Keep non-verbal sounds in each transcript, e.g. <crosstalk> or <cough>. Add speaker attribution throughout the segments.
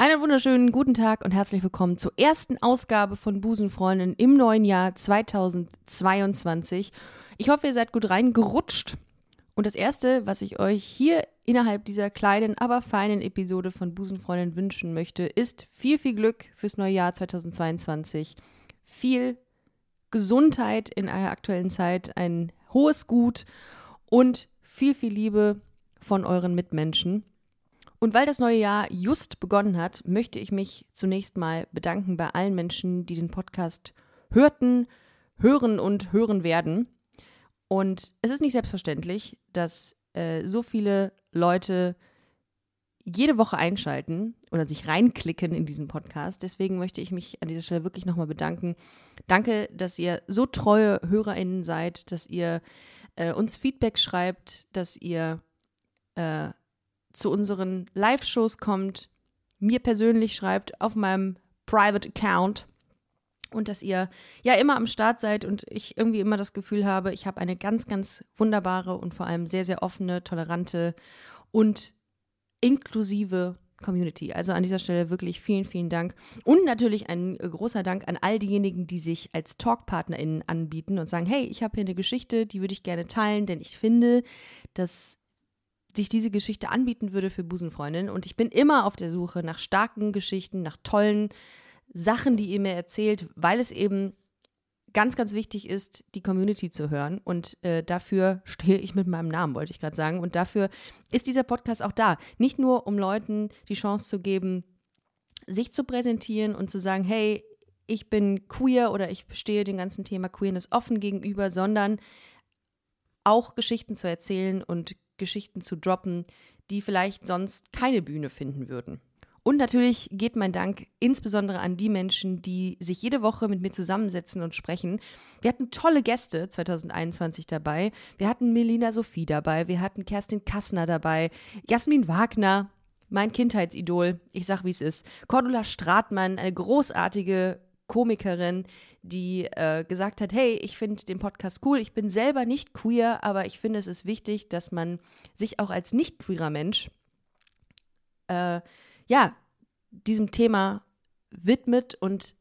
Speaker 1: Einen wunderschönen guten Tag und herzlich willkommen zur ersten Ausgabe von Busenfreundin im neuen Jahr 2022. Ich hoffe, ihr seid gut reingerutscht. Und das Erste, was ich euch hier innerhalb dieser kleinen, aber feinen Episode von Busenfreundin wünschen möchte, ist viel, viel Glück fürs neue Jahr 2022. Viel Gesundheit in einer aktuellen Zeit, ein hohes Gut und viel, viel Liebe von euren Mitmenschen. Und weil das neue Jahr just begonnen hat, möchte ich mich zunächst mal bedanken bei allen Menschen, die den Podcast hörten, hören und hören werden. Und es ist nicht selbstverständlich, dass äh, so viele Leute jede Woche einschalten oder sich reinklicken in diesen Podcast. Deswegen möchte ich mich an dieser Stelle wirklich nochmal bedanken. Danke, dass ihr so treue HörerInnen seid, dass ihr äh, uns Feedback schreibt, dass ihr äh, zu unseren Live-Shows kommt, mir persönlich schreibt auf meinem Private Account und dass ihr ja immer am Start seid und ich irgendwie immer das Gefühl habe, ich habe eine ganz, ganz wunderbare und vor allem sehr, sehr offene, tolerante und inklusive Community. Also an dieser Stelle wirklich vielen, vielen Dank. Und natürlich ein großer Dank an all diejenigen, die sich als TalkpartnerInnen anbieten und sagen, hey, ich habe hier eine Geschichte, die würde ich gerne teilen, denn ich finde, dass sich diese Geschichte anbieten würde für Busenfreundinnen. Und ich bin immer auf der Suche nach starken Geschichten, nach tollen Sachen, die ihr mir erzählt, weil es eben ganz, ganz wichtig ist, die Community zu hören. Und äh, dafür stehe ich mit meinem Namen, wollte ich gerade sagen. Und dafür ist dieser Podcast auch da. Nicht nur, um Leuten die Chance zu geben, sich zu präsentieren und zu sagen, hey, ich bin queer oder ich stehe dem ganzen Thema Queerness offen gegenüber, sondern auch Geschichten zu erzählen und Geschichten zu droppen, die vielleicht sonst keine Bühne finden würden. Und natürlich geht mein Dank insbesondere an die Menschen, die sich jede Woche mit mir zusammensetzen und sprechen. Wir hatten tolle Gäste 2021 dabei. Wir hatten Melina Sophie dabei. Wir hatten Kerstin Kassner dabei. Jasmin Wagner, mein Kindheitsidol. Ich sag, wie es ist. Cordula Stratmann, eine großartige Komikerin, die äh, gesagt hat, hey, ich finde den Podcast cool, ich bin selber nicht queer, aber ich finde, es ist wichtig, dass man sich auch als nicht queerer Mensch äh, ja, diesem Thema widmet und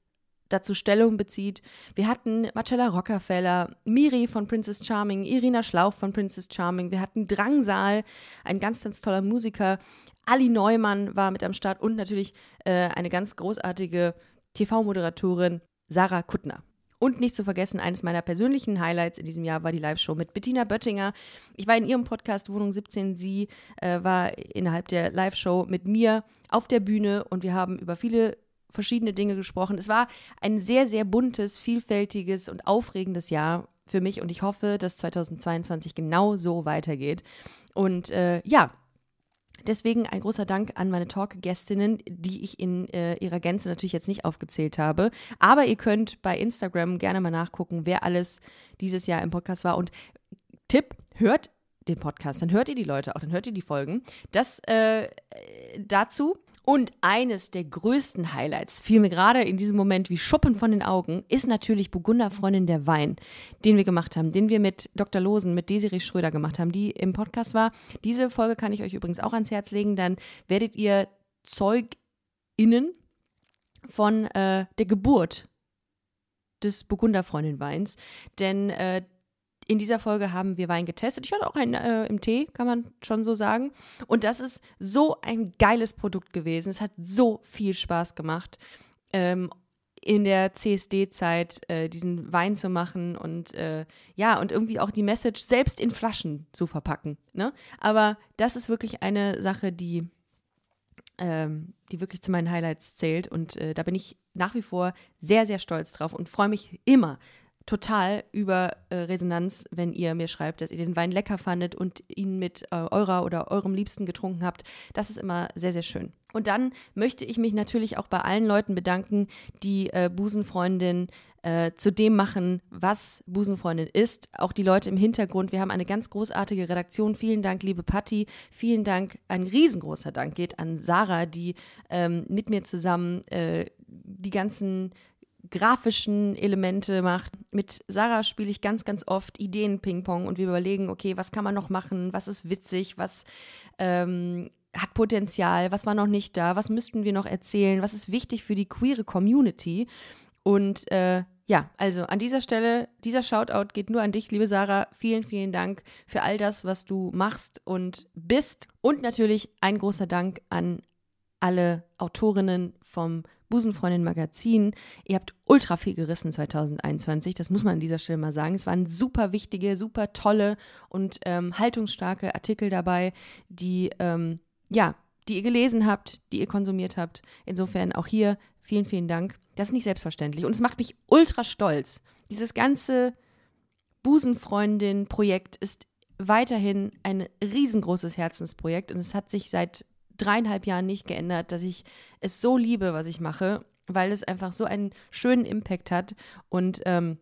Speaker 1: dazu Stellung bezieht. Wir hatten Marcella Rockefeller, Miri von Princess Charming, Irina Schlauch von Princess Charming, wir hatten Drangsal, ein ganz, ganz toller Musiker, Ali Neumann war mit am Start und natürlich äh, eine ganz großartige TV-Moderatorin Sarah Kuttner. Und nicht zu vergessen, eines meiner persönlichen Highlights in diesem Jahr war die Live-Show mit Bettina Böttinger. Ich war in ihrem Podcast Wohnung 17. Sie äh, war innerhalb der Live-Show mit mir auf der Bühne und wir haben über viele verschiedene Dinge gesprochen. Es war ein sehr, sehr buntes, vielfältiges und aufregendes Jahr für mich und ich hoffe, dass 2022 genau so weitergeht. Und äh, ja, Deswegen ein großer Dank an meine Talk-Gästinnen, die ich in äh, ihrer Gänze natürlich jetzt nicht aufgezählt habe. Aber ihr könnt bei Instagram gerne mal nachgucken, wer alles dieses Jahr im Podcast war. Und Tipp, hört den Podcast, dann hört ihr die Leute auch, dann hört ihr die Folgen. Das äh, dazu. Und eines der größten Highlights, fiel mir gerade in diesem Moment wie Schuppen von den Augen, ist natürlich Burgunder Freundin der Wein, den wir gemacht haben, den wir mit Dr. Losen, mit Desiree Schröder gemacht haben, die im Podcast war. Diese Folge kann ich euch übrigens auch ans Herz legen, dann werdet ihr ZeugInnen von äh, der Geburt des Burgunder Freundin Weins, denn äh, in dieser Folge haben wir Wein getestet. Ich hatte auch einen äh, im Tee, kann man schon so sagen. Und das ist so ein geiles Produkt gewesen. Es hat so viel Spaß gemacht. Ähm, in der CSD-Zeit äh, diesen Wein zu machen und äh, ja, und irgendwie auch die Message selbst in Flaschen zu verpacken. Ne? Aber das ist wirklich eine Sache, die, ähm, die wirklich zu meinen Highlights zählt. Und äh, da bin ich nach wie vor sehr, sehr stolz drauf und freue mich immer total über äh, Resonanz, wenn ihr mir schreibt, dass ihr den Wein lecker fandet und ihn mit äh, eurer oder eurem Liebsten getrunken habt. Das ist immer sehr, sehr schön. Und dann möchte ich mich natürlich auch bei allen Leuten bedanken, die äh, Busenfreundin äh, zu dem machen, was Busenfreundin ist. Auch die Leute im Hintergrund. Wir haben eine ganz großartige Redaktion. Vielen Dank, liebe Patti. Vielen Dank, ein riesengroßer Dank geht an Sarah, die ähm, mit mir zusammen äh, die ganzen grafischen Elemente macht. Mit Sarah spiele ich ganz, ganz oft Ideen-Ping-Pong und wir überlegen, okay, was kann man noch machen, was ist witzig, was ähm, hat Potenzial, was war noch nicht da, was müssten wir noch erzählen, was ist wichtig für die queere Community. Und äh, ja, also an dieser Stelle, dieser Shoutout geht nur an dich, liebe Sarah. Vielen, vielen Dank für all das, was du machst und bist. Und natürlich ein großer Dank an alle Autorinnen vom Busenfreundin Magazin. Ihr habt ultra viel gerissen 2021, das muss man an dieser Stelle mal sagen. Es waren super wichtige, super tolle und ähm, haltungsstarke Artikel dabei, die, ähm, ja, die ihr gelesen habt, die ihr konsumiert habt. Insofern auch hier vielen, vielen Dank. Das ist nicht selbstverständlich und es macht mich ultra stolz. Dieses ganze Busenfreundin-Projekt ist weiterhin ein riesengroßes Herzensprojekt und es hat sich seit dreieinhalb Jahren nicht geändert, dass ich es so liebe, was ich mache, weil es einfach so einen schönen Impact hat und ähm,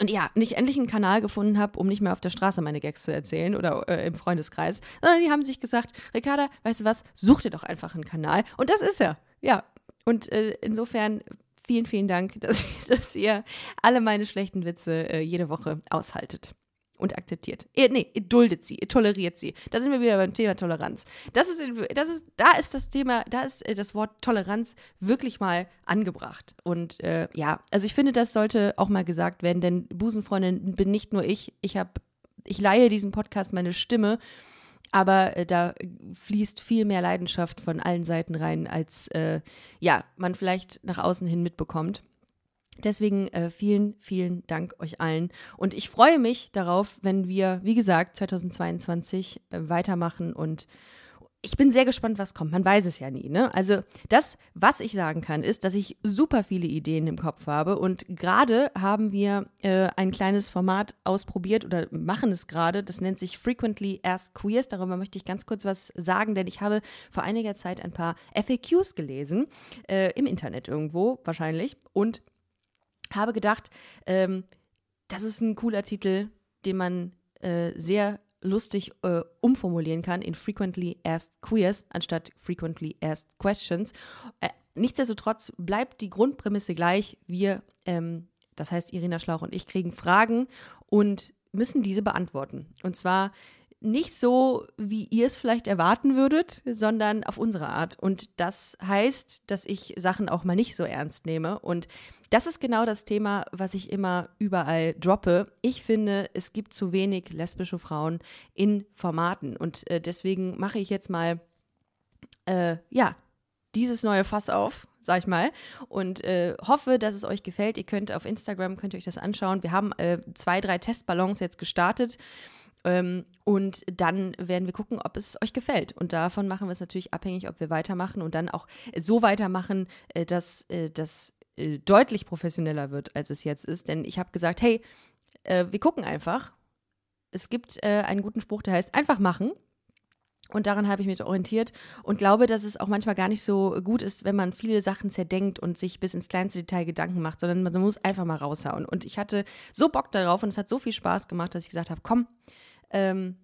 Speaker 1: und ja, nicht endlich einen Kanal gefunden habe, um nicht mehr auf der Straße meine Gags zu erzählen oder äh, im Freundeskreis, sondern die haben sich gesagt, Ricarda, weißt du was, such dir doch einfach einen Kanal. Und das ist er. Ja. Und äh, insofern vielen, vielen Dank, <laughs> dass, dass, ihr alle meine schlechten Witze äh, jede Woche aushaltet und akzeptiert. Ihr, nee, ihr duldet sie, ihr toleriert sie. Da sind wir wieder beim Thema Toleranz. Das ist, das ist, da ist das Thema, da ist äh, das Wort Toleranz wirklich mal angebracht. Und äh, ja, also ich finde, das sollte auch mal gesagt werden, denn Busenfreundin bin nicht nur ich. Ich habe, ich leihe diesem Podcast meine Stimme, aber äh, da fließt viel mehr Leidenschaft von allen Seiten rein, als äh, ja man vielleicht nach außen hin mitbekommt. Deswegen äh, vielen, vielen Dank euch allen. Und ich freue mich darauf, wenn wir, wie gesagt, 2022 äh, weitermachen. Und ich bin sehr gespannt, was kommt. Man weiß es ja nie. Ne? Also das, was ich sagen kann, ist, dass ich super viele Ideen im Kopf habe. Und gerade haben wir äh, ein kleines Format ausprobiert oder machen es gerade. Das nennt sich Frequently Asked Queers. Darüber möchte ich ganz kurz was sagen, denn ich habe vor einiger Zeit ein paar FAQs gelesen, äh, im Internet irgendwo wahrscheinlich. Und habe gedacht, ähm, das ist ein cooler Titel, den man äh, sehr lustig äh, umformulieren kann in Frequently Asked Queers anstatt Frequently Asked Questions. Äh, nichtsdestotrotz bleibt die Grundprämisse gleich. Wir, ähm, das heißt Irina Schlauch und ich, kriegen Fragen und müssen diese beantworten. Und zwar nicht so, wie ihr es vielleicht erwarten würdet, sondern auf unsere Art. Und das heißt, dass ich Sachen auch mal nicht so ernst nehme. Und das ist genau das Thema, was ich immer überall droppe. Ich finde, es gibt zu wenig lesbische Frauen in Formaten. Und äh, deswegen mache ich jetzt mal, äh, ja, dieses neue Fass auf, sag ich mal, und äh, hoffe, dass es euch gefällt. Ihr könnt auf Instagram, könnt ihr euch das anschauen. Wir haben äh, zwei, drei Testballons jetzt gestartet. Ähm, und dann werden wir gucken, ob es euch gefällt. Und davon machen wir es natürlich abhängig, ob wir weitermachen und dann auch so weitermachen, äh, dass äh, das äh, deutlich professioneller wird, als es jetzt ist. Denn ich habe gesagt, hey, äh, wir gucken einfach. Es gibt äh, einen guten Spruch, der heißt einfach machen. Und daran habe ich mich orientiert und glaube, dass es auch manchmal gar nicht so gut ist, wenn man viele Sachen zerdenkt und sich bis ins kleinste Detail Gedanken macht, sondern man muss einfach mal raushauen. Und ich hatte so Bock darauf und es hat so viel Spaß gemacht, dass ich gesagt habe, komm, ähm,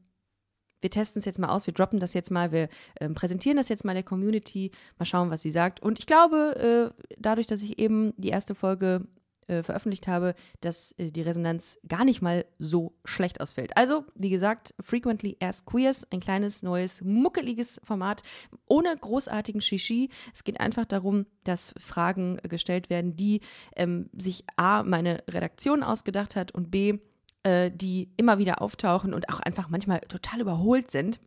Speaker 1: wir testen es jetzt mal aus, wir droppen das jetzt mal, wir ähm, präsentieren das jetzt mal der Community, mal schauen, was sie sagt. Und ich glaube, äh, dadurch, dass ich eben die erste Folge äh, veröffentlicht habe, dass äh, die Resonanz gar nicht mal so schlecht ausfällt. Also, wie gesagt, Frequently Ask Queers, ein kleines, neues, muckeliges Format ohne großartigen Shishi. Es geht einfach darum, dass Fragen gestellt werden, die ähm, sich A, meine Redaktion ausgedacht hat und B, äh, die immer wieder auftauchen und auch einfach manchmal total überholt sind.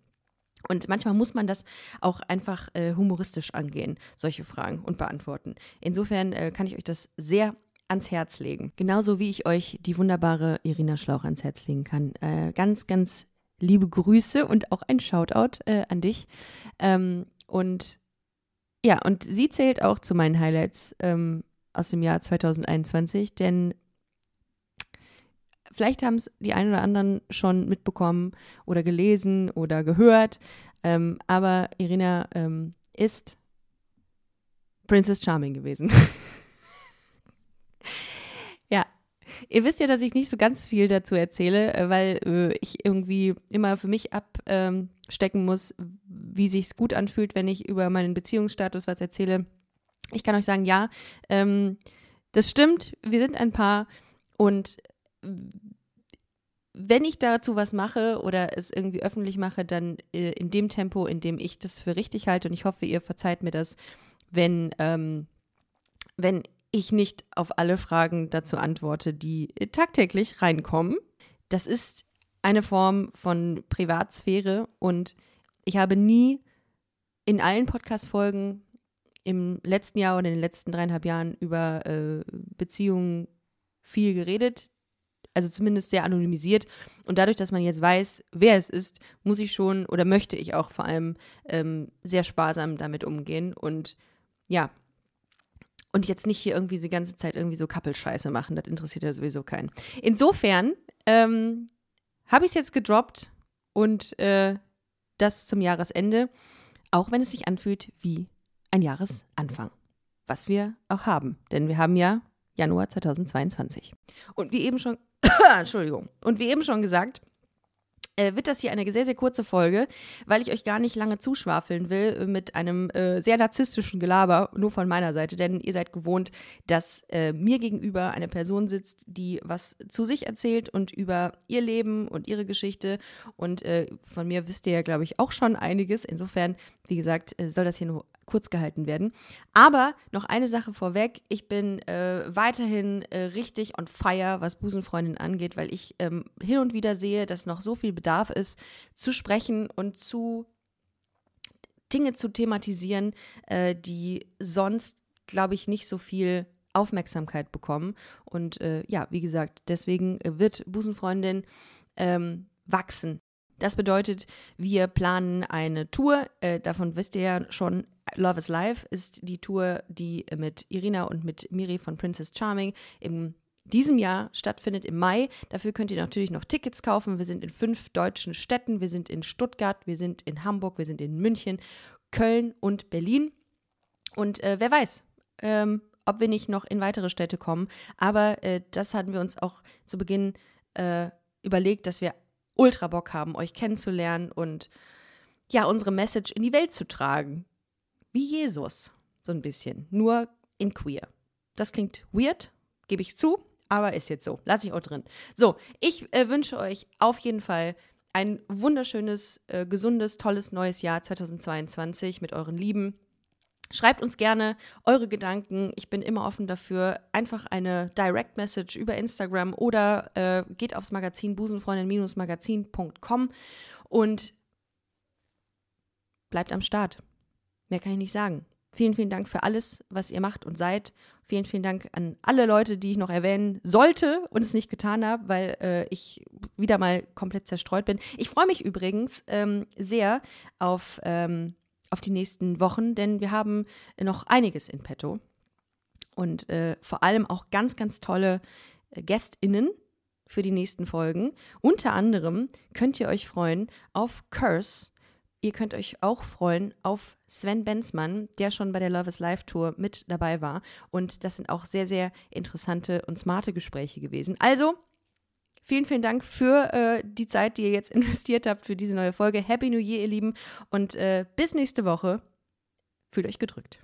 Speaker 1: Und manchmal muss man das auch einfach äh, humoristisch angehen, solche Fragen und beantworten. Insofern äh, kann ich euch das sehr ans Herz legen. Genauso wie ich euch die wunderbare Irina Schlauch ans Herz legen kann. Äh, ganz, ganz liebe Grüße und auch ein Shoutout äh, an dich. Ähm, und ja, und sie zählt auch zu meinen Highlights ähm, aus dem Jahr 2021, denn Vielleicht haben es die einen oder anderen schon mitbekommen oder gelesen oder gehört. Ähm, aber Irina ähm, ist Princess Charming gewesen. <laughs> ja, ihr wisst ja, dass ich nicht so ganz viel dazu erzähle, äh, weil äh, ich irgendwie immer für mich abstecken ähm, muss, wie sich es gut anfühlt, wenn ich über meinen Beziehungsstatus was erzähle. Ich kann euch sagen, ja, ähm, das stimmt, wir sind ein Paar und wenn ich dazu was mache oder es irgendwie öffentlich mache, dann äh, in dem Tempo, in dem ich das für richtig halte. Und ich hoffe, ihr verzeiht mir das, wenn, ähm, wenn ich nicht auf alle Fragen dazu antworte, die tagtäglich reinkommen. Das ist eine Form von Privatsphäre und ich habe nie in allen Podcast-Folgen im letzten Jahr oder in den letzten dreieinhalb Jahren über äh, Beziehungen viel geredet also zumindest sehr anonymisiert. Und dadurch, dass man jetzt weiß, wer es ist, muss ich schon oder möchte ich auch vor allem ähm, sehr sparsam damit umgehen. Und ja, und jetzt nicht hier irgendwie die ganze Zeit irgendwie so Kappelscheiße machen. Das interessiert ja sowieso keinen. Insofern ähm, habe ich es jetzt gedroppt und äh, das zum Jahresende, auch wenn es sich anfühlt wie ein Jahresanfang. Was wir auch haben, denn wir haben ja Januar 2022. Und wie eben schon <coughs> Entschuldigung. Und wie eben schon gesagt, äh, wird das hier eine sehr, sehr kurze Folge, weil ich euch gar nicht lange zuschwafeln will mit einem äh, sehr narzisstischen Gelaber, nur von meiner Seite, denn ihr seid gewohnt, dass äh, mir gegenüber eine Person sitzt, die was zu sich erzählt und über ihr Leben und ihre Geschichte. Und äh, von mir wisst ihr ja, glaube ich, auch schon einiges. Insofern, wie gesagt, äh, soll das hier nur kurz gehalten werden. Aber noch eine Sache vorweg. Ich bin äh, weiterhin äh, richtig on fire, was Busenfreundin angeht, weil ich ähm, hin und wieder sehe, dass noch so viel Bedarf ist, zu sprechen und zu Dinge zu thematisieren, äh, die sonst, glaube ich, nicht so viel Aufmerksamkeit bekommen. Und äh, ja, wie gesagt, deswegen wird Busenfreundin ähm, wachsen. Das bedeutet, wir planen eine Tour. Äh, davon wisst ihr ja schon. Love is Life ist die Tour, die mit Irina und mit Miri von Princess Charming in diesem Jahr stattfindet im Mai. Dafür könnt ihr natürlich noch Tickets kaufen. Wir sind in fünf deutschen Städten. Wir sind in Stuttgart, wir sind in Hamburg, wir sind in München, Köln und Berlin. Und äh, wer weiß, ähm, ob wir nicht noch in weitere Städte kommen. Aber äh, das hatten wir uns auch zu Beginn äh, überlegt, dass wir ultra Bock haben, euch kennenzulernen und ja, unsere Message in die Welt zu tragen. Wie Jesus, so ein bisschen, nur in queer. Das klingt weird, gebe ich zu, aber ist jetzt so. Lass ich auch drin. So, ich äh, wünsche euch auf jeden Fall ein wunderschönes, äh, gesundes, tolles neues Jahr 2022 mit euren Lieben. Schreibt uns gerne eure Gedanken. Ich bin immer offen dafür. Einfach eine Direct Message über Instagram oder äh, geht aufs Magazin busenfreundin-magazin.com und bleibt am Start. Mehr kann ich nicht sagen. Vielen, vielen Dank für alles, was ihr macht und seid. Vielen, vielen Dank an alle Leute, die ich noch erwähnen sollte und es nicht getan habe, weil äh, ich wieder mal komplett zerstreut bin. Ich freue mich übrigens ähm, sehr auf ähm, auf die nächsten Wochen, denn wir haben noch einiges in petto. Und äh, vor allem auch ganz, ganz tolle äh, GästInnen für die nächsten Folgen. Unter anderem könnt ihr euch freuen auf Curse. Ihr könnt euch auch freuen auf Sven Benzmann, der schon bei der Love is Live Tour mit dabei war. Und das sind auch sehr, sehr interessante und smarte Gespräche gewesen. Also Vielen, vielen Dank für äh, die Zeit, die ihr jetzt <laughs> investiert habt für diese neue Folge. Happy New Year, ihr Lieben. Und äh, bis nächste Woche. Fühlt euch gedrückt.